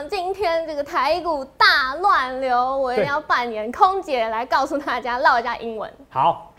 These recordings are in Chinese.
长，今天这个台股大乱流，我一定要扮演空姐来告诉大家唠一下英文。好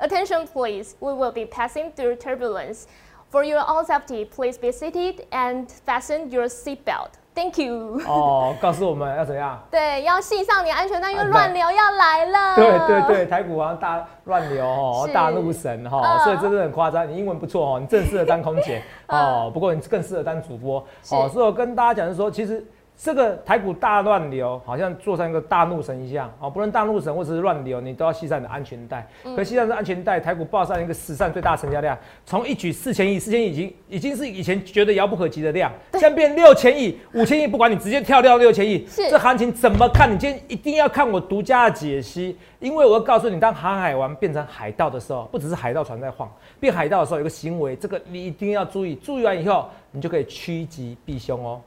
，Attention please, we will be passing through turbulence. For your own safety, please be seated and fasten your seatbelt. Thank you. 哦，告诉我们要怎样？对，要系上你安全带，因为乱流要来了。对对对，台股好像大乱流哦，大怒神哈、嗯所以真的很夸张。你英文不错哦，你正适合当空姐 哦，不过你更适合当主播哦。所以我跟大家讲的是说，其实这个台股大乱流，好像做成一个大怒神一样哦，不论大怒神或者是乱流，你都要系上你的安全带。可系上这安全带，台股报上一个史上最大成交量，从一举四千亿，四千亿已经已经是以前觉得遥不可及的量，现在变六千亿、五千亿，不管你直接跳掉六千亿，是这行情怎么看？你今天一定要看我独家的解析，因为我要告诉你，当航海王变成海盗的时候，不只是海盗船在晃，变海盗的时候有个行为，这个你一定要注意，注意完以后，你就可以趋吉避凶哦。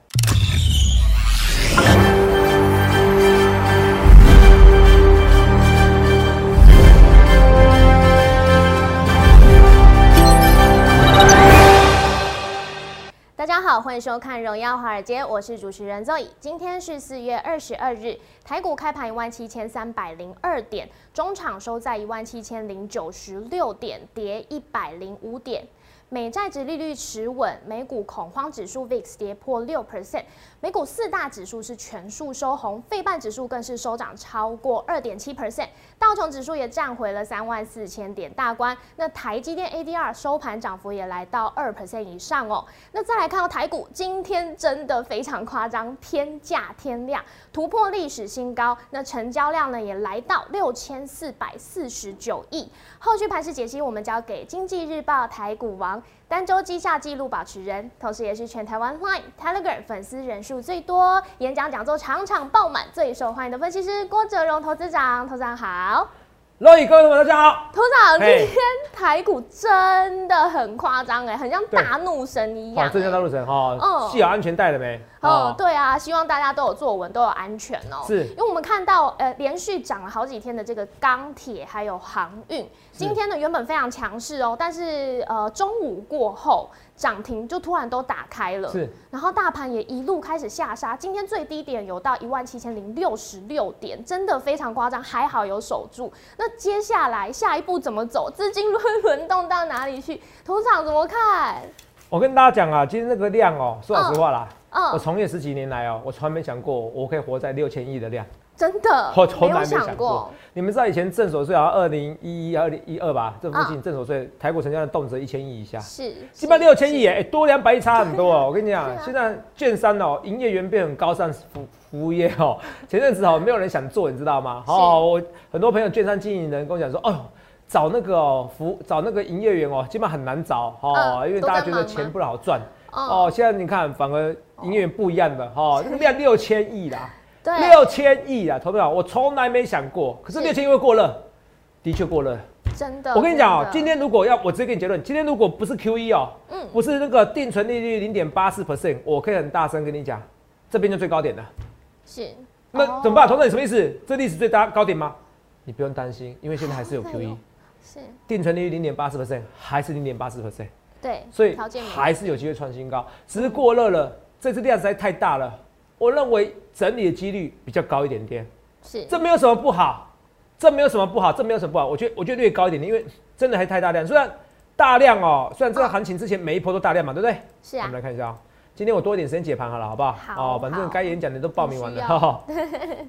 大家好，欢迎收看《荣耀华尔街》，我是主持人 Zoe。今天是四月二十二日，台股开盘一万七千三百零二点，中场收在一万七千零九十六点，跌一百零五点。美债值利率持稳，美股恐慌指数 VIX 跌破六 percent，美股四大指数是全数收红，费半指数更是收涨超过二点七 percent，道琼指数也站回了三万四千点大关。那台积电 ADR 收盘涨幅也来到二 percent 以上哦。那再来看到台股，今天真的非常夸张，天价天量，突破历史新高。那成交量呢也来到六千四百四十九亿。后续盘势解析，我们交给经济日报台股王。单周绩下纪录保持人，同时也是全台湾 Line、Telegram 粉丝人数最多、演讲讲座场场爆满、最受欢迎的分析师郭哲荣投资长。投资长好，各位各位同学大家好，投资长，今天台股真的很夸张哎，很像大怒神一样、好，正像大哎陆神哈嗯，系好安全带了没？哦，对啊，希望大家都有坐稳，都有安全哦。是。因为我们看到呃连续涨了好几天的这个钢铁还有航运，今天呢原本非常强势哦，但是呃中午过后涨停就突然都打开了，是，然后大盘也一路开始下杀，今天最低点有到一万七千零六十六点，真的非常夸张，还好有守住。那接下来下一步怎么走？资金轮轮动到哪里去？头场怎么看？我跟大家讲啊，今天那个量哦，说老实话啦，我嗯，从业十几年来哦，我从来没想过我可以活在六千亿的量。真的我从来没想想过。你们知道以前正所税好像二零一一、二零一二吧，这附近正所税台股成交量动辄一千亿以下，是，基本上六千亿耶，哎，多两百亿差很多哦。我跟你讲现在券商哦，营业员变很高尚服服务业哦。前阵子哦，没有人想做，你知道吗？是哦，我很多朋友券商经营人跟我讲说，哦。找那个哦服找那个营业员哦，基本上很难找哦，嗯因为大家觉得钱不好赚哦，哦。现在你看，反而营业员不一样的哦，那个量六千亿啦，对，六千亿啊，投票我从来没想过，可是是。六千亿会过热，的确过热。真的。我跟你讲哦、今天如果要我直接给你结论，今天如果不是 Q E 哦，嗯。不是那个定存利率零点八四 percent，我可以很大声跟你讲，这边就最高点了。是。那哦。怎么办？投资你什么意思？这历史最大高点吗？你不用担心，因为现在还是有哦 Q E，是，定存利率零点八四 percent，还是零点八四。percent，对，所以还是有机会创新高，只是过热了，这次量实在太大了，我认为整理的几率比较高一点点。是这没有什么不好，这没有什么不好，这没有什么不好。我觉得我觉得略高一点点，因为真的还太大量。虽然大量哦，虽然这个行情之前每一波都大量嘛，对不对？是啊我们，来看一下啊、今天我多一点时间解盘好了，好不好？好哦，反正好该演讲的都报名完了。很需要哈哈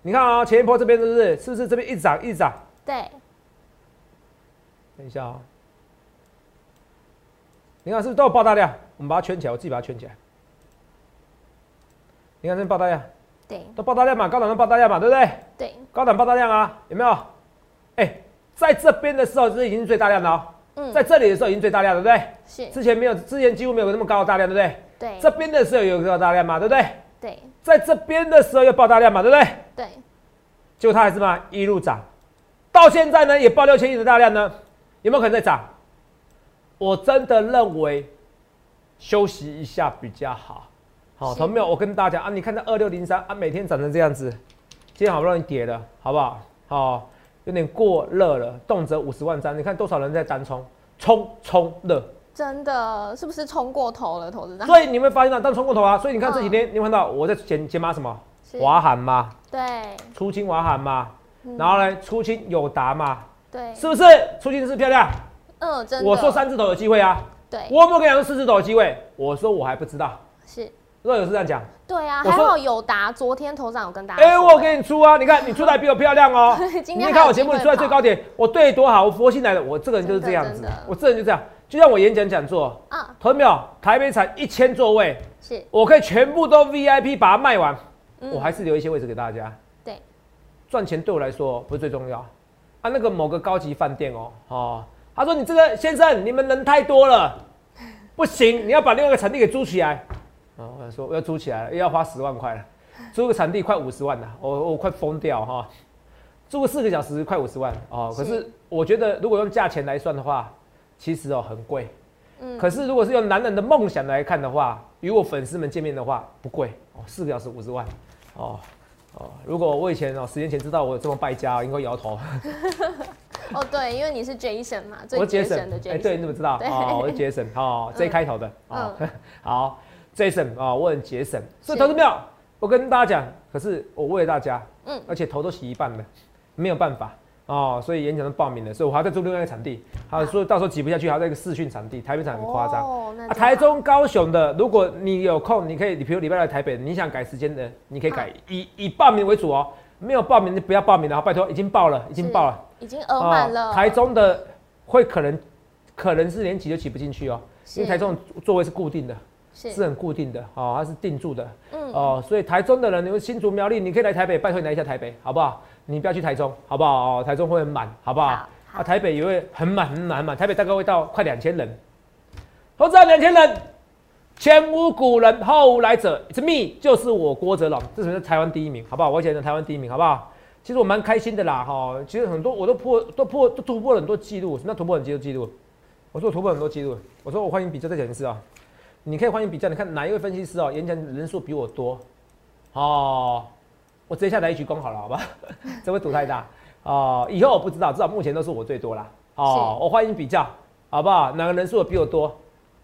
你看啊、前一波这边是不是？是不是这边一直涨一直涨？对，等一下啊、你看是不是都有爆大量？我们把它圈起来，我自己把它圈起来。你看这边爆大量，对，都爆大量嘛，高档都爆大量嘛，对不对？对，高档爆大量啊，有没有？哎、在这边的时候，这已经是最大量了哦、嗯，在这里的时候已经最大量，对不对？是，之前没有，之前几乎没有那么高的大量，对不对？对，这边的时候有个大量嘛，对不对？对，在这边的时候又爆大量嘛，对不对？对，结果它还是嘛一路涨，到现在呢也爆六千亿的大量呢，有没有可能再涨？我真的认为休息一下比较好。好，是同没有？我跟大家讲啊，你看这二六零三啊，每天涨成这样子，今天好不容易跌了，好不好？好，有点过热了，动辄五十万张，你看多少人在单冲，冲冲热，真的是不是冲过头了，投资长？所以你会发现到，但冲过头啊。所以你看这几天，你有看到我在减减码什么？是华航嘛，对出清华航嘛，嗯然后呢，出清友达嘛，对，是不是？出清是漂亮？嗯，真的。我说三字头有机会啊，对，我有没有跟你讲说四字头有机会？我说我还不知道。是，若有是这样讲，对啊，还好有答，昨天头上有跟大家哎、说。我给你出啊！你看你出来 比我漂亮哦、今你天看我节目，你出来最高点，我对多好，我佛心来的，我这个人就是这样子我这人就这样。就像我演讲讲座，啊，投没有？台北场一千座位，是，我可以全部都 VIP 把它卖完，嗯我还是留一些位置给大家。对，赚钱对我来说不是最重要啊。那个某个高级饭店哦，哦，他说你这个先生，你们人太多了，不行，你要把另外一个场地给租起来。啊，我想说我要租起来了，又要花十万块了，租个场地快五十万了，我我快疯掉哈、租个四个小时快五十万哦。可是是我觉得如果用价钱来算的话，其实哦很贵。嗯，可是如果是用男人的梦想来看的话，与我粉丝们见面的话不贵哦，四个小时五十万哦哦。如果我以前哦十年前知道我有这么败家，应该摇头。哦对，因为你是 Jason 嘛，最我是节 Jason 省的哎，Jason。对，你怎么知道？对哦，我是 Jason，哦，J 嗯开头的，哦，好，Jason 啊，我很节省，所以投资票，我跟大家讲，可是我为了大家，嗯而且头都洗一半了，没有办法哦，所以演讲都报名了，所以我还要再租另外一个场地，还有说到时候挤不下去，还要在一个试训场地，台北场很夸张。哦，啊，台中、高雄的，如果你有空，你可以，你比如礼拜来台北，你想改时间的，你可以改，以以报名为主哦。没有报名就不要报名了，好拜托，已经报了，已经报了。已经额满了。哦台中的会可能可能是连挤都挤不进去哦，因为台中的座位是固定的，是。是很固定的哦，它是定住的。嗯。哦，所以台中的人，你们新竹苗栗，你可以来台北，拜托你来一下台北，好不好？你不要去台中，好不好？哦，台中会很满，好不好？好好。啊，台北也会很满很满很满，台北大概会到快两千人，投资两千人，前无古人后无来者，It's me，就是我郭哲龙，这是台湾第一名，好不好？我以前的台湾第一名，好不好？其实我蛮开心的啦，哈，其实很多我都破都破都突破了很多记录，什么叫突破很多记录？我说我突破很多记录，我说我欢迎比较再讲一次啊，你可以欢迎比较，你看哪一位分析师哦，演讲人数比我多，哦，我直接下来一鞠躬好了，好吧？这会赌太大哦，以后我不知道，至少目前都是我最多啦，哦，我欢迎比较，好不好？哪个人数比我多？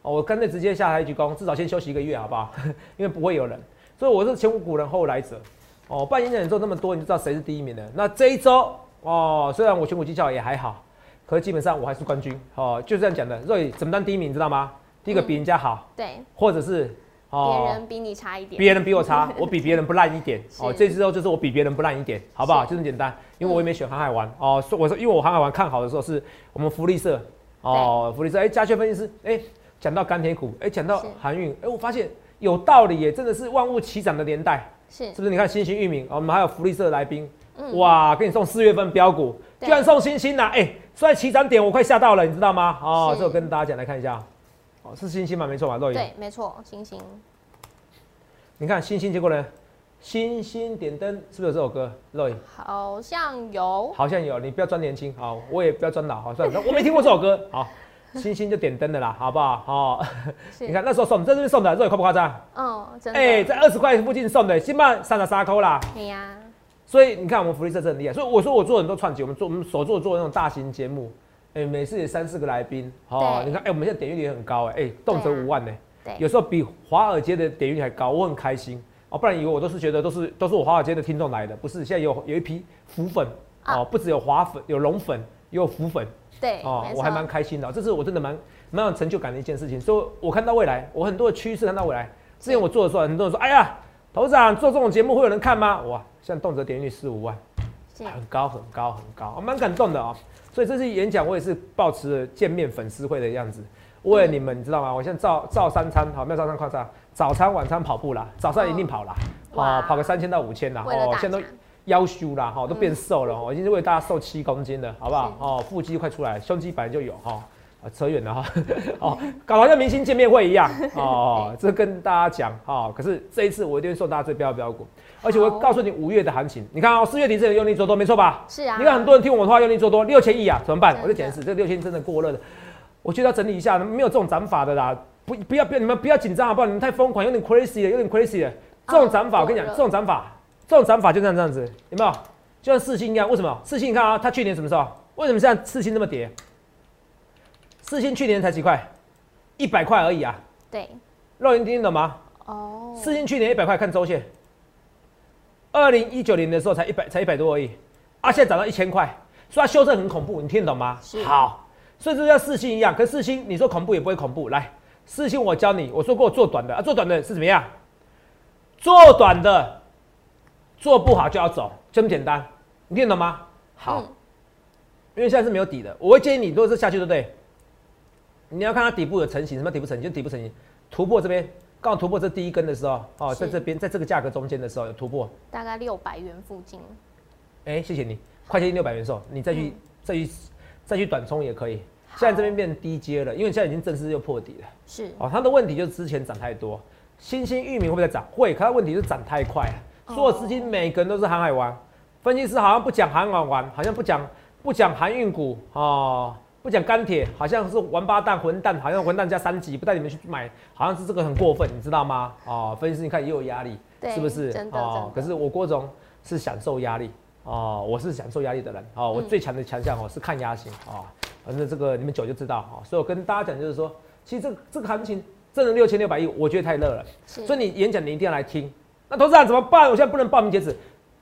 哦，我干脆直接下台一鞠躬，至少先休息一个月，好不好？因为不会有人，所以我是前无古人后无来者。哦，办演讲做那么多，你就知道谁是第一名了。那这一周哦，虽然我选股技巧也还好，可是基本上我还是冠军。哦，就这样讲的。所以怎么当第一名，你知道吗？第一个嗯比人家好，对，或者是别人比你差一点。别人比我差，我比别人不烂一点。是哦，这周就是我比别人不烂一点，好不好？就这么简单。因为我也没选航海王哦，说我说因为我航海王看好的时候是我们福利社哦，福利社哎，加权分析师哎，讲到钢铁股，哎，讲到是航运，哎，我发现有道理耶，真的是万物齐涨的年代。是是不是？你看新兴域名，哦我们还有福利社来宾，嗯哇，给你送四月份标股，居然送星星呐、哎、虽然起涨点我快吓到了，你知道吗？哦，这我跟大家讲来看一下，哦，是星星吗？没错吧？肉眼，对，没错，星星你看星星，结果呢？星星点灯是不是有这首歌？肉眼好像有。好像有，你不要装年轻，好，我也不要装老，好，算了，我没听过这首歌，好，星星就点灯的啦，好不好？哦，你看那时候送，这是不是送的？肉眼夸不夸张？嗯，真的。哎、在二十块附近送的，起码三十三扣啦。对呀，所以你看，我们福利社真的很厉害。所以我说我做很多串集，我们做我们所做做那种大型节目，哎、每次也三四个来宾，哦，你看，哎、我们现在点阅率也很高，哎、哎，动辄五万呢、对，有时候比华尔街的点阅率还高，我很开心哦。不然以为我都是觉得都是都是我华尔街的听众来的，不是，现在有有一批浮粉哦，啊不只有华粉，有龙粉，也有浮粉对，哦我还蛮开心的哦、这是我真的蛮蛮有成就感的一件事情。所以我看到未来，我很多的趋势看到未来。之前我做的时候，很多人说，哎呀，头长做这种节目会有人看吗？哇，现在动辄点阅率四五万。很高很高很高，我蛮感动的哦。所以这次演讲我也是抱持了见面粉丝会的样子，为了你们，你知道吗？我现在照照三餐，好没有照三快餐，早餐晚餐跑步啦，早上一定跑啦，哇哦，跑个三千到五千啦，为了大现在都腰修啦，哈，都变瘦了哦，已经是为大家瘦七公斤了，好不好？哦，腹肌快出来，胸肌本来就有哈。啊，扯远了哈，哦，搞得好像明星见面会一样 哦，这跟大家讲哦。可是这一次我一定会送大家最标的标股，而且我告诉你五月的行情。你看哦，四月底这个用力做多，没错吧？是啊。你看很多人听我的话用力做多，六千亿啊，怎么办我就解释，这六千真的过热了，我觉得要整理一下，没有这种涨法的啦，不不要不要你们不要紧张好不好？你们太疯狂，有点 crazy 了，有点 crazy 了。这种涨法，我跟你讲，这种涨法，这种涨法就这样这样子，有没有？就像四星一样，为什么？四星你看啊，它去年什么时候？为什么现在四星那么跌？四星去年才几块？一百块而已啊。对，肉眼听得懂吗？哦，四星去年一百块，看周线，二零一九年的时候才一百，才一百多而已，啊，现在涨到一千块，所以它修正很恐怖，你听得懂吗？是好，所以这叫四星一样，可四星你说恐怖也不会恐怖。来，四星我教你，我说过做短的啊，做短的是怎么样？做短的做不好就要走，这么简单，你听得懂吗？好，嗯因为现在是没有底的，我会建议你，如果是下去，对不对？你要看它底部有成型，什么底部成型？就底部成型，突破这边，刚好突破这第一根的时候，哦，在这边，在这个价格中间的时候有突破，大概六百元附近。哎、谢谢你，快接近六百元的时候，你再去、嗯再去再去短冲也可以。好现在这边变低阶了，因为现在已经正式又破底了。是哦，它的问题就是之前涨太多，新兴域名会不会再涨？会，可它问题是涨太快了。哦所有资金每个人都是航海王，分析师好像不讲航海王，好像不讲不讲航运股哦，不讲钢铁，好像是王八蛋混蛋，好像混蛋加三级，不带你们去买，好像是这个很过分，你知道吗？哦，分析师你看也有压力，对是不是？哦可是我郭总是享受压力哦，我是享受压力的人哦，我嗯最强的强项哦是看压型哦，反正这个你们久就知道哦，所以我跟大家讲就是说，其实这个这个行情挣了六千六百亿，我觉得太热了。所以你演讲你一定要来听。那投资人怎么办？我现在不能报名截止，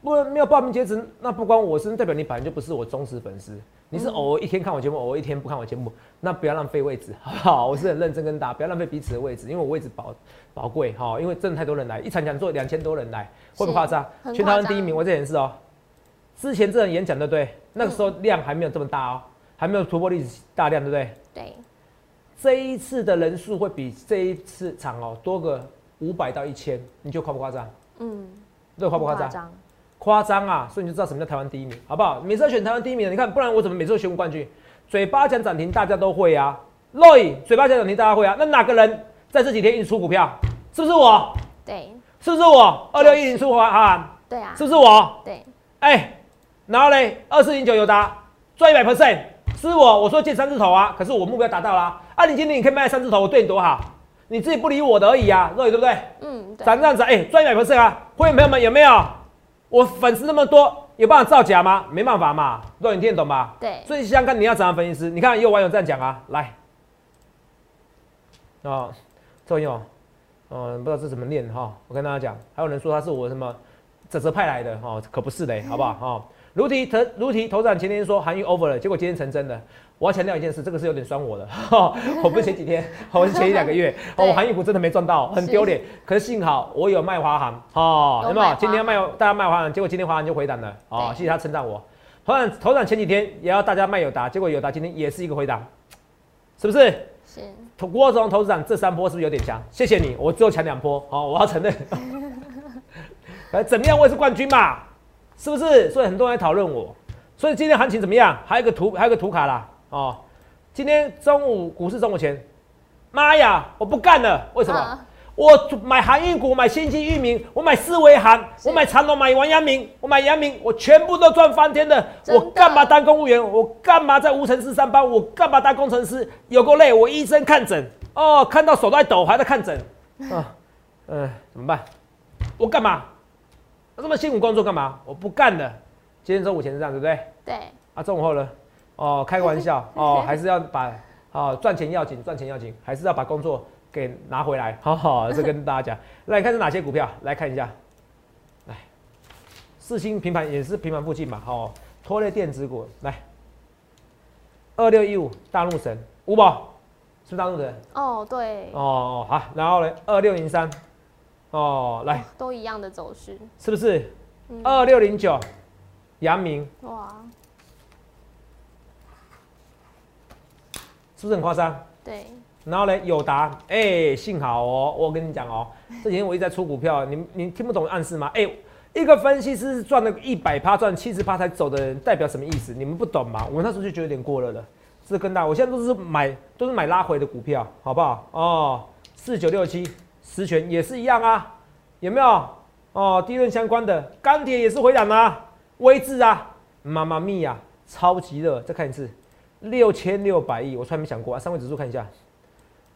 不没有报名截止，那不关我事，代表你本来就不是我忠实粉丝。你是偶尔一天看我节目，偶尔一天不看我节目，那不要浪费位置，好不好？我是很认真跟大家，不要浪费彼此的位置，因为我位置宝宝贵哈，因为真的太多人来，一场讲座两千多人来，会不会夸张？很全台湾第一名，我这也是哦。之前这人演讲对不对？那个时候量还没有这么大哦，还没有突破历史大量，对不对？对，这一次的人数会比这一次场哦多个五百到一千，你就夸不夸张？嗯，这夸不夸张？张？夸张啊！所以你就知道什么叫台湾第一名，好不好？每次要选台湾第一名的，你看，不然我怎么每次都选冠军？嘴巴讲涨停，大家都会啊。Roy 嘴巴讲涨停，大家会啊。那哪个人在这几天一直出股票？是不是我？对，是不是我？二六一零出华啊？对啊，是不是我？对，哎、然后嘞，二四零九有达赚一百 percent，是我，我说见三字头啊，可是我目标达到啦。啊，你今天你可以卖三字头，我对你多好，你自己不理我的而已啊，肉对不对？嗯，对，涨这样子，哎、赚一百 percent 啊！会员朋友们有没有？我粉丝那么多，有办法造假吗？没办法嘛，肉你听得懂吧？对，所以想想看，你要怎样分析师？你看也有网友这样讲啊，来，哦，这位友，哦，不知道这怎么念哈、我跟大家讲，还有人说他是我什么泽泽派来的哦，可不是的，好不好？哦，如题投如题头长前天说韩愈 over 了，结果今天成真的。我要强调一件事，这个是有点酸我的，我不是前几天，我是前一两个月，我航运股真的没赚到，很丢脸。可是幸好我有卖华航，哦，有没有？今天卖大家卖华航，结果今天华航就回档了，哦，对谢谢他称赞我。头长头长前几天也要大家卖友达，结果友达今天也是一个回档，是不是？是，投郭总投资长这三波是不是有点强？谢谢你，我只有抢两波，好、我要承认。哎，怎么样？我也是冠军嘛，是不是？所以很多人在讨论我。所以今天行情怎么样？还有一个图，还有一个图卡啦，哦。今天中午股市中午前，妈呀，我不干了，为什么？啊我买航运股，买新兴域名，我买思维航，我买长隆，买王阳明，我买阳明，我全部都赚翻天的。的我干嘛当公务员？我干嘛在无尘室上班？我干嘛当工程师？有够累！我医生看诊哦，看到手都在抖，还在看诊啊，嗯、怎么办？我干嘛？这么辛苦工作干嘛？我不干了。今天中午前是这样，对不对？对，啊，中午后呢？哦，开个玩笑 哦，还是要把哦赚钱要紧，赚钱要紧，还是要把工作给拿回来。好好，这跟大家讲。来你看是哪些股票？来看一下。来，四星平盘也是平盘附近嘛。哦，拖累电子股。来，二六一五大陆神五宝是不是大陆神？哦，对，哦，好，然后呢，二六零三。哦，来，都一样的走势，是不是？嗯，二六零九，阳明哇，是不是很夸张？对，然后呢，友达，哎、幸好哦，我跟你讲哦，这几天我一直在出股票，你你听不懂暗示吗？哎、一个分析师是赚了一百趴，赚七十趴才走的人，代表什么意思？你们不懂吗？我那时候就觉得有点过热了，这更大，我现在都是买都是买拉回的股票，好不好？哦，四九六七十全也是一样啊，有没有？哦，低润相关的钢铁也是回档啊，威智啊，妈妈咪呀，超级热，再看一次，六千六百亿，我从来没想过啊，上位指数看一下。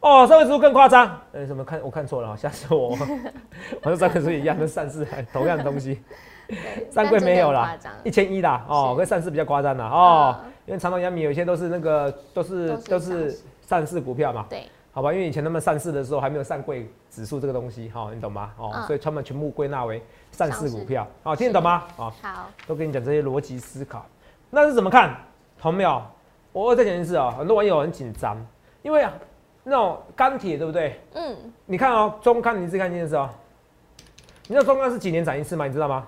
哦，上位指数更夸张，呃，什么看我看错了啊，吓死我！我说上位指数一样，跟上市同样的东西，上柜没有啦一千一啦，哦，跟上市比较夸张啦，哦，嗯因为长隆、阳明有一些都是那个都是都是上市股票嘛，对，好吧？因为以前他们上市的时候还没有上柜指数这个东西，哈，你懂吗？哦，嗯所以他们全部归纳为上市股票，好，听得懂吗？啊，好，都跟你讲这些逻辑思考，那是怎么看？同没有？我再讲一次啊、很多网友很紧张，因为啊，那种钢铁对不对？嗯，你看哦，中钢，你自己看清楚哦。你知道中钢是几年涨一次吗？你知道吗？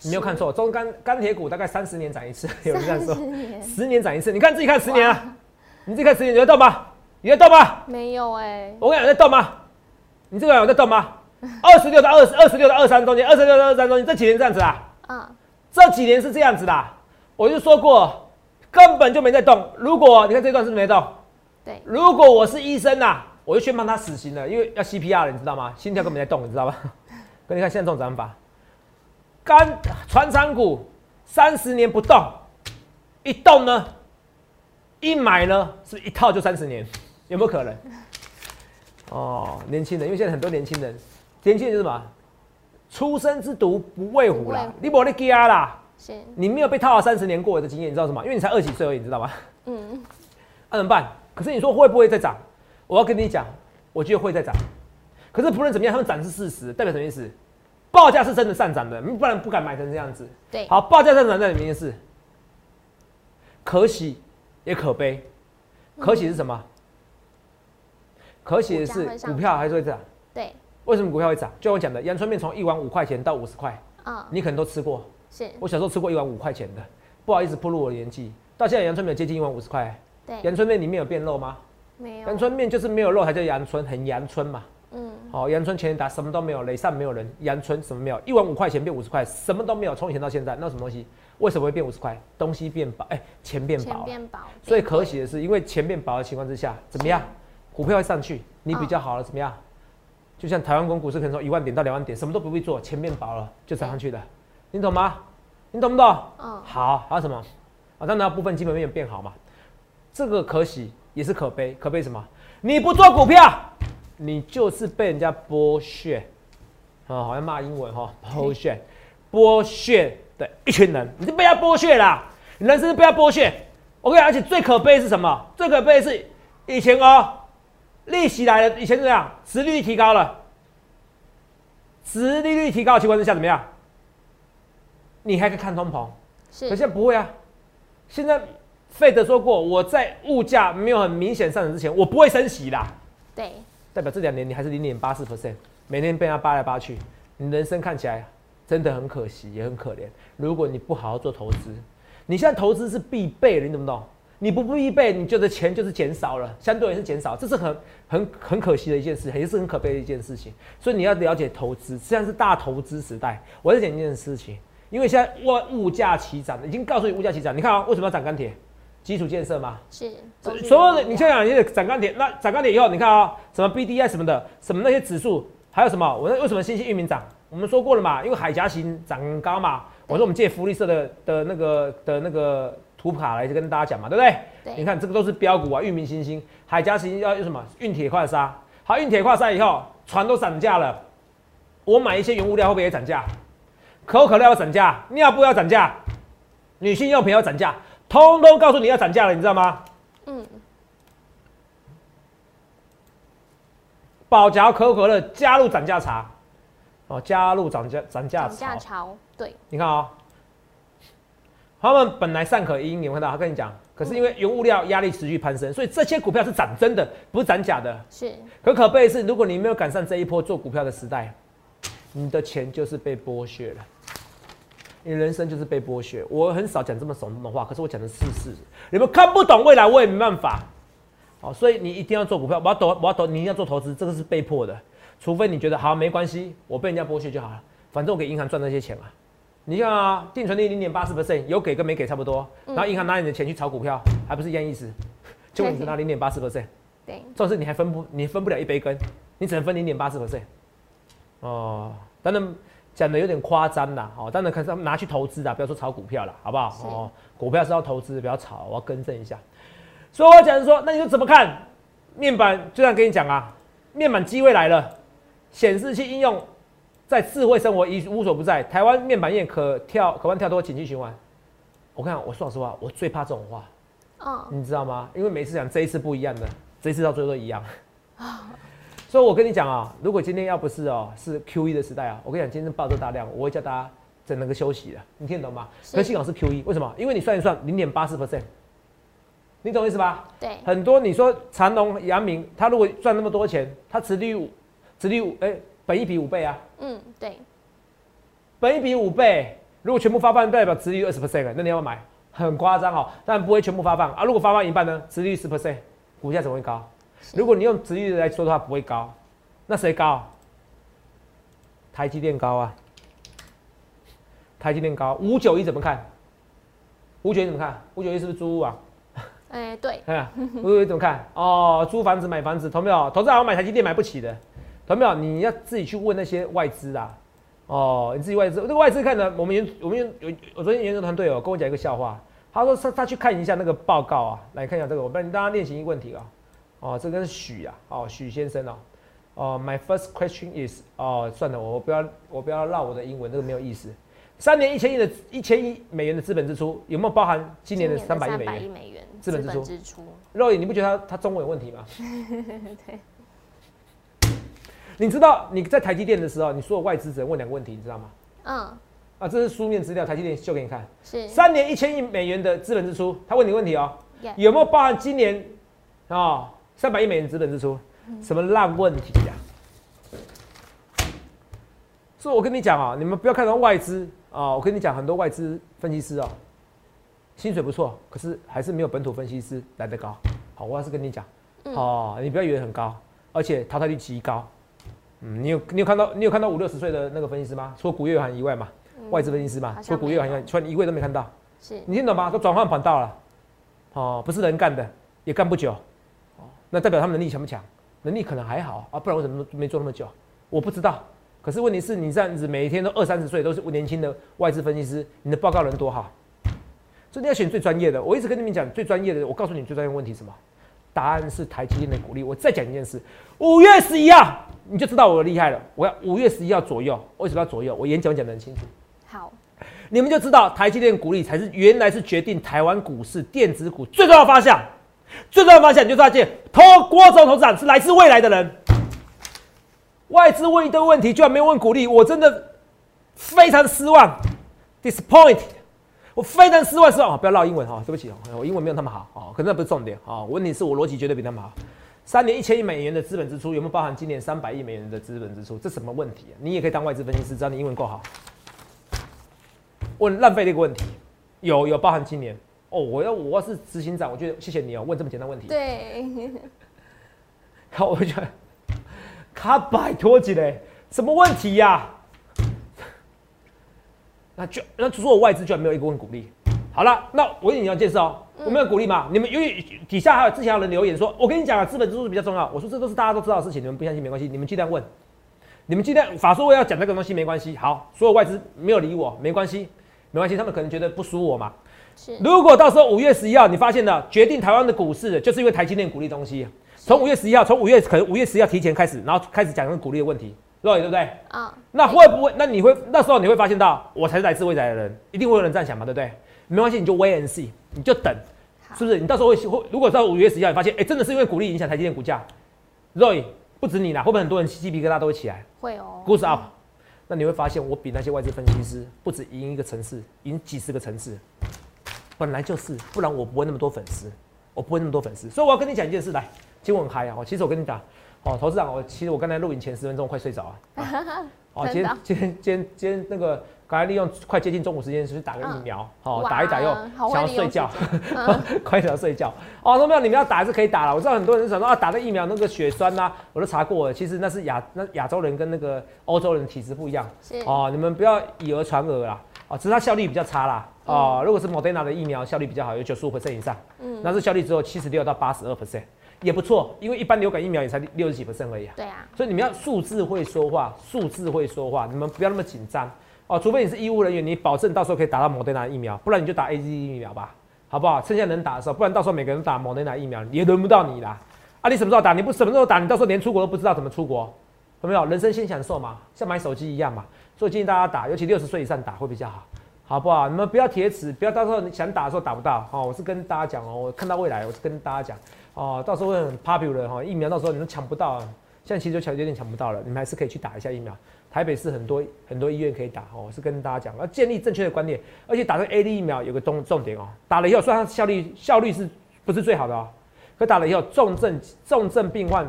你没有看错，中钢钢铁股大概三十年涨一次，有人这样说，十年涨一次。你看自己看十年啊，你自己看十年，你在动吗？你在动吗？没有哎，我跟你讲，有在动吗？你这个有在动吗？二十六到二十，二十六到二三中间，二十六到二三中间，这几年这样子啊？啊，这几年是这样子的啊，我就说过，根本就没在动。如果你看这段是不是没动，对，如果我是医生呐、啊我就宣判他死刑了，因为要 CPR 了，你知道吗？心跳根本没在动，你知道吗？可你看现在这种涨法，干船厂股三十年不动，一动呢，一买呢，是不是一套就三十年？有没有可能？哦，年轻人，因为现在很多年轻人，年轻人就是什么？初生之犊不畏虎啦你没得惊啦，是，你没有被套了三十年过的经验，你知道什么？因为你才二十几岁而已，你知道吗？嗯，那、怎么办？可是你说会不会再涨？我要跟你讲，我觉得会再涨。可是不论怎么样，他们涨是事实，代表什么意思？报价是真的上涨的，不然不敢买成这样子。对，好，报价上涨代表什么意思？可喜也可悲。可喜是什么？可喜的是股票还是会涨。对，为什么股票会涨？就我讲的，阳春面从一碗五块钱到五十块，啊，你可能都吃过。是，我小时候吃过一碗五块钱的，不好意思暴露我的年纪。到现在阳春面有接近一碗五十块，对，阳春面里面有变肉吗？没有，阳春面就是没有肉才叫阳春，很阳春嘛。嗯，好、阳春前打什么都没有，雷上没有人，阳春什么没有，一碗五块钱变五十块，什么都没有，从以前到现在，那什么东西？为什么会变五十块？东西变薄，哎、钱变薄变薄，所以可喜的是，因为钱变薄的情况之下，怎么样？股票会上去，你比较好了，怎么样？就像台湾公股市可能从一万点到两万点，什么都不必做，钱变薄了就涨上去了，你懂吗？你懂不懂？嗯，好，还有什么？啊，当然部分基本面有变好嘛。这个可喜也是可悲，可悲什么？你不做股票，你就是被人家剥削，啊，好像骂英文哈，剥削，剥削的一群人，你是被他剥削啦，你人生是被他剥削。我跟你讲，而且最可悲是什么？最可悲的是以前哦，利息来了，以前怎么样？殖利率提高了，殖利率提高的情况之下怎么样？你还可以看通膨，可是，现在不会啊。现在费德说过，我在物价没有很明显上涨之前，我不会升息啦。对，代表这两年你还是零点八四 percent，每天被他扒来扒去，你人生看起来真的很可惜，也很可怜。如果你不好好做投资，你现在投资是必备的，你懂不懂？你不必备，你就的钱就是减少了，相对也是减少，这是很很很可惜的一件事，也是很可悲的一件事情。所以你要了解投资，现在是大投资时代。我在讲一件事情，因为现在物物价齐涨，已经告诉你物价齐涨。你看啊，为什么要涨钢铁？基础建设嘛，是，所有的你想想你现在讲你涨钢铁，那涨钢铁以后，你看啊、什么 BDI 什么的，什么那些指数，还有什么？我那为什么新兴域名涨？我们说过了嘛，因为海峡型涨高嘛。我说我们借福利社的的那个的那个图卡来跟大家讲嘛，对不对？对你看这个都是标股啊，域名新兴、海峡型要用什么？运铁矿砂。好，运铁矿砂以后，船都涨价了，我买一些原物料会不会也涨价？可口可乐要涨价，尿布要涨价，女性用品要涨价，通通告诉你要涨价了，你知道吗？嗯，宝嚼、可口可乐加入涨价茶，哦，加入涨价涨价涨价潮。潮，对，你看啊、他们本来尚可因，你有看到？他跟你讲，可是因为原物料压力持续攀升，所以这些股票是涨真的，不是涨假的。是，可可悲的是，如果你没有赶上这一波做股票的时代，你的钱就是被剥削了，你人生就是被剥削。我很少讲这么耸动的话，可是我讲的是事实。你们看不懂未来，我也没办法。好，所以你一定要做股票，我要投，我要投，你一定要做投资，这个是被迫的。除非你觉得好没关系，我被人家剥削就好了，反正我给银行赚那些钱嘛。你看啊，定存利零点八四 percent，有给跟没给差不多，然后银行拿你的钱去炒股票，还不是一样意思？结果你只拿零点八四 percent。对，重点是你还分不，你分不了一杯羹，你只能分零点八四 percent。哦，当然讲的有点夸张啦，哦，当然可是拿去投资啦，不要说炒股票啦，好不好？哦，股票是要投资，不要炒，我要更正一下。所以我讲说，那你说怎么看？面板就这样跟你讲啊，面板机会来了，显示器应用在智慧生活已无所不在，台湾面板业可跳可望跳脱景气循环。我看我说老实话，我最怕这种话。哦，你知道吗？因为每次讲这一次不一样的，这一次到最后都一样。所以我跟你讲啊，如果今天要不是哦是 Q E 的时代啊，我跟你讲，今天爆这大量，我会叫大家整那个休息的，你听得懂吗？可幸好是 Q E，为什么？因为你算一算零点八四 percent，你懂意思吧？对，很多你说长隆、阳明，他如果赚那么多钱，他持利率，持利率，哎，本一比五倍啊，嗯，对，本一比五倍，如果全部发放代表殖利率二十 percent，那你要买，很夸张哦，但不会全部发放啊。如果发放一半呢，殖利率十 percent，股价怎么会高？如果你用殖利率来说的话，不会高，那谁高？台积电高啊，台积电高，五九一怎么看？五九一怎么看？五九一是不是租屋啊？哎，对，哎呀，五九一怎么看？哦，租房子买房子，投没有？投资好买台积电买不起的，投没有？你要自己去问那些外资啊。哦，你自己外资，这个外资看的，我们研我们有我昨天研究团队哦跟我讲一个笑话，他说他他去看一下那个报告啊，来看一下这个，我帮大家练习一个问题啊。哦，这个是许啊，哦，许先生哦，哦，My first question is，哦，算了，我不要我不要绕我的英文，这个没有意思。三年一千亿的一千亿美元的资本支出，有没有包含今年的三百亿美元美元资本支出？支出。肉眼你不觉得他他中文有问题吗？对。你知道你在台积电的时候，你所有外资只能问两个问题，你知道吗？嗯。啊，这是书面资料，台积电秀给你看。是。三年一千亿美元的资本支出，他问你问题哦，有没有包含今年啊？三百亿美元资本支出，什么烂问题呀？所以我跟你讲啊，你们不要看到外资啊，我跟你讲，很多外资分析师啊，薪水不错，可是还是没有本土分析师来得高。好，我还是跟你讲，哦，你不要以为很高，而且淘汰率极高。嗯，你有你有看到你有看到五六十岁的那个分析师吗？除了古月涵以外嘛，外资分析师嘛，除了古月涵以外，全一位都没看到。是你听懂吗？都转换跑道了，哦，不是人干的，也干不久。那代表他们能力强不强？能力可能还好啊，不然我怎么没做那么久？我不知道。可是问题是你这样子每一天都二三十岁，都是年轻的外资分析师，你的报告人多好？所以你要选最专业的。我一直跟你们讲最专业的，我告诉你最专业问题什么？答案是台积电的鼓励。我再讲一件事，五月十一号你就知道我厉害了。我要五月十一号左右，为什么要左右？我演讲讲得很清楚。好，你们就知道台积电鼓励才是原来是决定台湾股市电子股最重要的方向。最重要的方向，你就发现，投郭总投资长是来自未来的人。外资问一堆问题，居然没有问鼓励，我真的非常失望，disappoint，。我非常失望，失望啊！不要唠英文哈，对不起，我英文没有那么好哦，可是那不是重点啊。问题是我逻辑绝对比他们好。三年一千亿美元的资本支出，有没有包含今年三百亿美元的资本支出？这什么问题啊？你也可以当外资分析师，只要你英文够好。问浪费的一个问题，有有包含今年。哦，我要我要是执行长，我觉得谢谢你哦，问这么简单问题。对。好，我觉得卡拜托几嘞，什么问题呀？那就那所有外资居然没有一个问鼓励。好了，那我跟你要介绍，我没有鼓励嘛？你们因为底下还有之前有人留言说，我跟你讲啊，资本支出比较重要。我说这都是大家都知道的事情，你们不相信没关系，你们尽量问，你们尽量法说我要讲这个东西没关系。好，所有外资没有理我，没关系，没关系，他们可能觉得不输我嘛。如果到时候五月十一号你发现了决定台湾的股市的，就是因为台积电鼓励东西。从五月十一号，从五月可能五月十一号提前开始，然后开始讲那个鼓励的问题，对不对？啊，那会不会？那你会那时候你会发现到我才是来自未来的人，一定会有人这样想嘛，对不对？没关系，你就 wait and see，你就等，是不是？你到时候会会，如果到五月十一号你发现，哎，真的是因为鼓励影响台积电股价，Roy 不止你啦，会不会很多人鸡皮疙瘩都会起来？会哦。Goes up，那你会发现我比那些外资分析师不止赢一个城市，赢几十个城市。本来就是，不然我不会那么多粉丝，我不会那么多粉丝，所以我要跟你讲一件事，来，今晚很嗨啊！我其实我跟你讲，哦，投资长，我其实我刚才录影前十分钟快睡着啊。哦，今天今天今天今天那个刚才利用快接近中午时间去打个疫苗，好打一打又想要睡觉，快想要睡觉。哦，那没有，你们要打还是可以打了。我知道很多人想说啊，打的疫苗那个血栓呐，我都查过了，其实那是亚那亚洲人跟那个欧洲人体质不一样。是哦，你们不要以讹传讹啦。哦，只是它效率比较差啦。啊，如果是莫德纳的疫苗效率比较好，有九十五 percent 以上，嗯，那是效率只有七十六到八十二 percent，也不错。因为一般流感疫苗也才六十几 percent 而已啊。对啊。所以你们要数字会说话，数字会说话，你们不要那么紧张哦。除非你是医务人员，你保证到时候可以打到莫德纳疫苗，不然你就打 A Z 疫苗吧，好不好？趁现在能打的时候，不然到时候每个人打莫德纳疫苗也轮不到你啦。啊，你什么时候打？你不什么时候打？你到时候连出国都不知道怎么出国，有没有？人生先享受嘛，像买手机一样嘛。所以建议大家打，尤其六十岁以上打会比较好。好不好？你们不要铁齿，不要到时候你想打的时候打不到。哦，我是跟大家讲哦，我看到未来，我是跟大家讲，哦，到时候会很 popular 哈，疫苗到时候你们抢不到，现在其实抢有点抢不到了，你们还是可以去打一下疫苗。台北市很多很多医院可以打哦，我是跟大家讲要建立正确的观念，而且打这个 A D 疫苗有个重重点哦，打了以后虽然它效率效率是不是最好的哦，可打了以后重症重症病患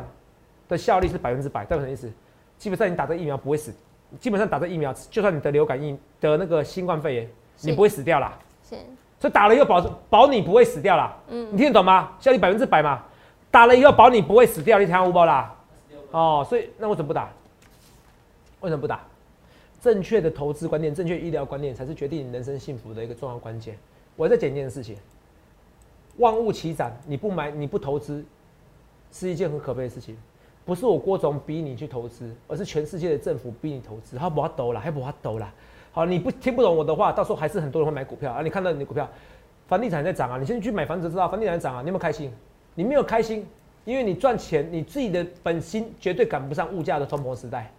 的效率是百分之百，代表什么意思？基本上你打这疫苗不会死，基本上打这疫苗，就算你得流感疫得那个新冠肺炎，你不会死掉啦。是，所以打了以后保保你不会死掉啦。嗯，你听得懂吗？效率百分之百嘛，打了以后保你不会死掉，你听无包啦？哦，所以那我怎么不打？为什么不打？正确的投资观念、正确医疗观念，才是决定你人生幸福的一个重要关键。我再讲一件事情：万物齐涨，你不买、你不投资，是一件很可悲的事情。不是我郭总逼你去投资，而是全世界的政府逼你投资。他不要抖了，还不要抖了。好，你不听不懂我的话，到时候还是很多人会买股票啊。你看到你的股票，房地产在涨啊，你现在去买房子知道房地产涨啊，你有没有开心？你没有开心，因为你赚钱，你自己的本心绝对赶不上物价的通膨时代。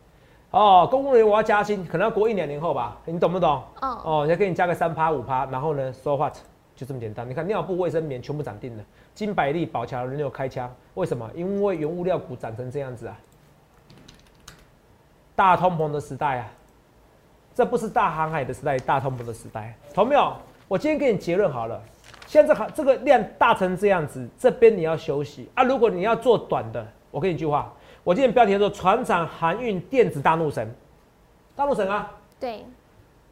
哦，公务员我要加薪，可能要过一两年后吧，你懂不懂？哦，哦，要给你加个三趴五趴，然后呢，so what？就这么简单。你看尿布、卫生棉全部涨定了，金百利、宝强轮流开枪，为什么？因为原物料股涨成这样子啊，大通膨的时代啊，这不是大航海的时代，大通膨的时代。同没有？我今天给你结论好了，现在这这个量大成这样子，这边你要休息啊。如果你要做短的，我给你一句话。我今天标题说“船长航运电子大怒神”，大怒神啊！对，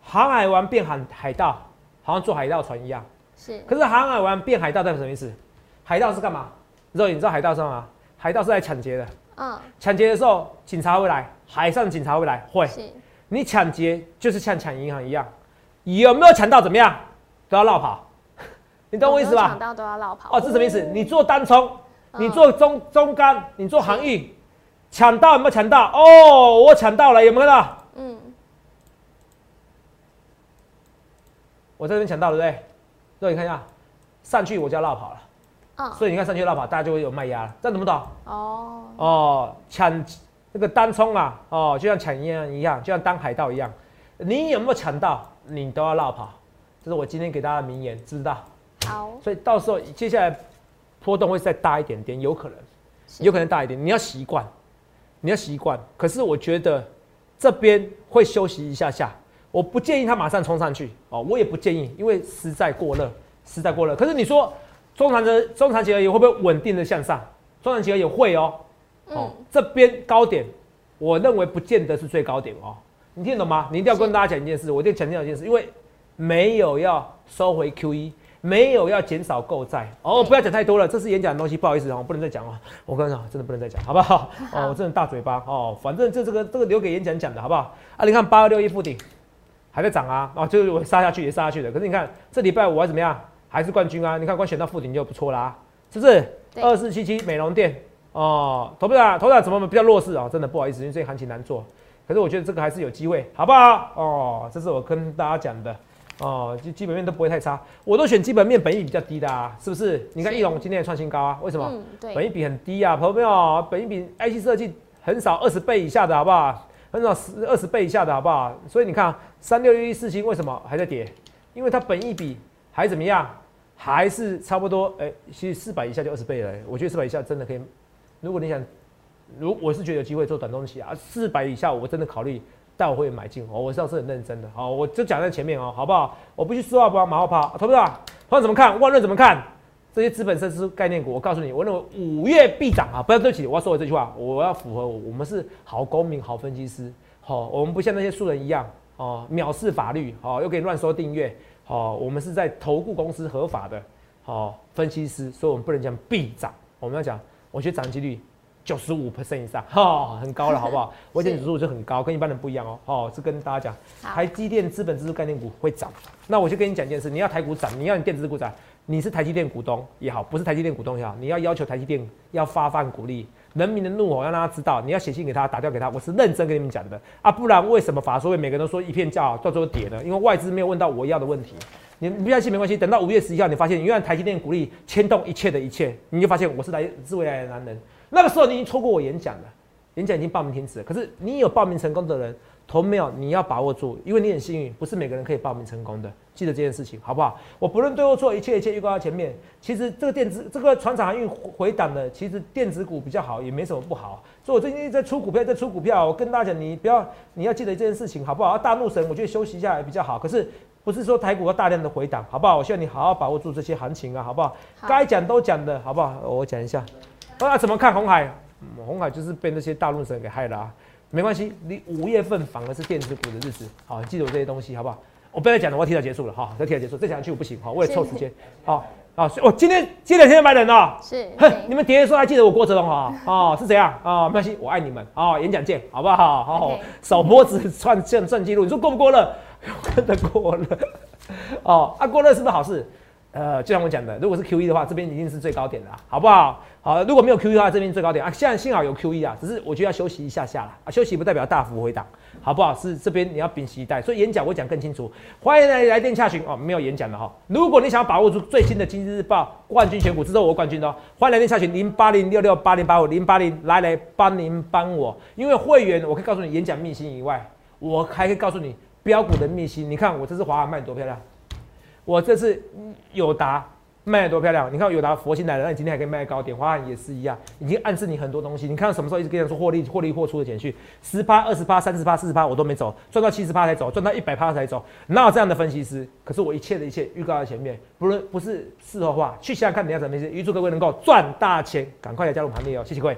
航海王变海海盗，好像坐海盗船一样。是。可是航海王变海盗代表什么意思？海盗是干嘛？肉，你知道海盗是吗？海盗是来抢劫的。嗯。抢劫的时候，警察会来，海上警察会来，会。是。你抢劫就是像抢银行一样，有没有抢到怎么样？都要绕跑。你懂我意思吧？抢到都要绕跑。哦，这什么意思？你做单冲，你做中中杆，你做航运。抢到有没有抢到？哦，我抢到了，有没有看到？嗯，我这边抢到了，对不对？各位看一下，上去我就要绕跑了。嗯，所以你看上去绕跑，大家就会有卖压了。这样懂不懂？哦哦，抢那个单冲啊，哦，就像抢一样一样，就像当海盗一样。你有没有抢到？你都要绕跑。这是我今天给大家的名言，知不知道？好。所以到时候接下来波动会再大一点点，有可能，有可能大一点，你要习惯。你要习惯，可是我觉得这边会休息一下下，我不建议他马上冲上去哦，我也不建议，因为实在过热，实在过热。可是你说中长的中长期而言会不会稳定的向上？中长期而言会哦，哦，这边高点，我认为不见得是最高点哦，你听懂吗？你一定要跟大家讲一件事，我一定强调一件事，因为没有要收回 Q E。没有要减少购债哦，不要讲太多了，这是演讲的东西，不好意思我，不能再讲了。我跟你讲，真的不能再讲，好不好？哦，我真的大嘴巴哦，反正这这个这个留给演讲讲的好不好？啊，你看八二六一附顶还在涨啊，哦，就是我杀下去也杀下去的，可是你看这礼拜五还怎么样？还是冠军啊？你看光选到附顶就不错啦，是不是？二四七七美容店哦，投不投？投不怎么比较弱势啊？真的不好意思，因为最近行情难做，可是我觉得这个还是有机会，好不好？哦，这是我跟大家讲的。哦，基基本面都不会太差，我都选基本面本益比较低的啊，是不是？你看翼龙今天也创新高啊，为什么？对，本益比很低啊，朋友们，本益比 IC 设计很少二十倍以下的好不好？很少十二十倍以下的好不好？所以你看三六六一四星为什么还在跌？因为它本益比还怎么样？还是差不多，哎，其实四百以下就二十倍了。我觉得四百以下真的可以，如果你想，如我是觉得有机会做短东西啊，四百以下我真的考虑。但我会买进哦，我上次很认真的，好，我就讲在前面哦，好不好？我不去说话不要马后炮，投不投？投资怎么看？万润怎么看？这些资本设施概念股，我告诉你，我认为五月必涨啊！不要对不起，我要说我这句话，我要符合我我们是好公民、好分析师，好，我们不像那些素人一样哦，藐视法律，好，又可以乱收订阅，好，我们是在投顾公司合法的，好，分析师，所以我们不能讲必涨，我们要讲，我觉得涨几率。九十五 percent 以上，哈，很高了，好不好？我点指数就很高，跟一般人不一样哦。哦，是跟大家讲，台积电资本指数概念股会涨。那我就跟你讲一件事，你要台股涨，你要你电子股涨，你是台积电股东也好，不是台积电股东也好，你要要求台积电要发放股利，人民的怒吼要让他知道，你要写信给他，打掉给他，我是认真跟你们讲的啊，不然为什么法说会每个人都说一片叫好，到最后跌呢？因为外资没有问到我要的问题。你不相信没关系，等到五月十一号，你发现原来台积电股利牵动一切的一切，你就发现我是来自未来的男人。那个时候你已经错过我演讲了，演讲已经报名停止了。可是你有报名成功的人，投没有，你要把握住，因为你很幸运，不是每个人可以报名成功的。记得这件事情，好不好？我不论对或错，一切一切预告在前面。其实这个电子这个船厂航运回档的，其实电子股比较好，也没什么不好。所以我最近在出股票，在出股票。我跟大家讲，你不要，你要记得这件事情，好不好？大怒神，我觉得休息一下也比较好。可是不是说台股要大量的回档，好不好？我希望你好好把握住这些行情啊，好不好？该讲都讲的好不好？我讲一下，啊，怎么看红海？红海就是被那些大陆神给害了啊。没关系，你五月份反而是电子股的日子，好，记住这些东西，好不好？我不要再讲了，我要提早结束了，哈，要提早结束，再讲下去我不行，好，为了凑时间，好，好，我今天今天天买人哦，是，哼，你们叠说还记得我郭哲龙哈，哦，是怎样啊？没关系，我爱你们，哦，演讲见，好不好？好，手脖子串正正记录，你说过不过热？真的过热，哦，啊，过热是不是好事？呃，就像我讲的，如果是 Q E 的话，这边一定是最高点的，好不好？好，如果没有 Q E 的话，这边最高点啊。现在幸好有 Q E 啊，只是我觉得要休息一下下了啊。休息不代表大幅回档，好不好？是这边你要屏息待。所以演讲我讲更清楚，欢迎来来电洽询哦。没有演讲的哈，如果你想要把握住最新的经济日报冠军选股，这是我冠军的哦，欢迎来电洽询零八零六六八零八五零八零来来帮您帮我，因为会员我可以告诉你演讲秘辛以外，我还可以告诉你标股的秘辛。你看我这次华尔卖多漂亮。我这次友达卖的多漂亮！你看友达佛心来了，那你今天还可以卖高点，华安也是一样，已经暗示你很多东西。你看什么时候一直跟人说获利、获利、获出的简讯，十趴、二十趴、三十趴、四十趴我都没走，赚到七十趴才走，赚到一百趴才走，哪有这样的分析师？可是我一切的一切预告在前面，不论不是事后话，去想想看你要怎么预祝各位能够赚大钱，赶快来加入盘内哦！谢谢各位。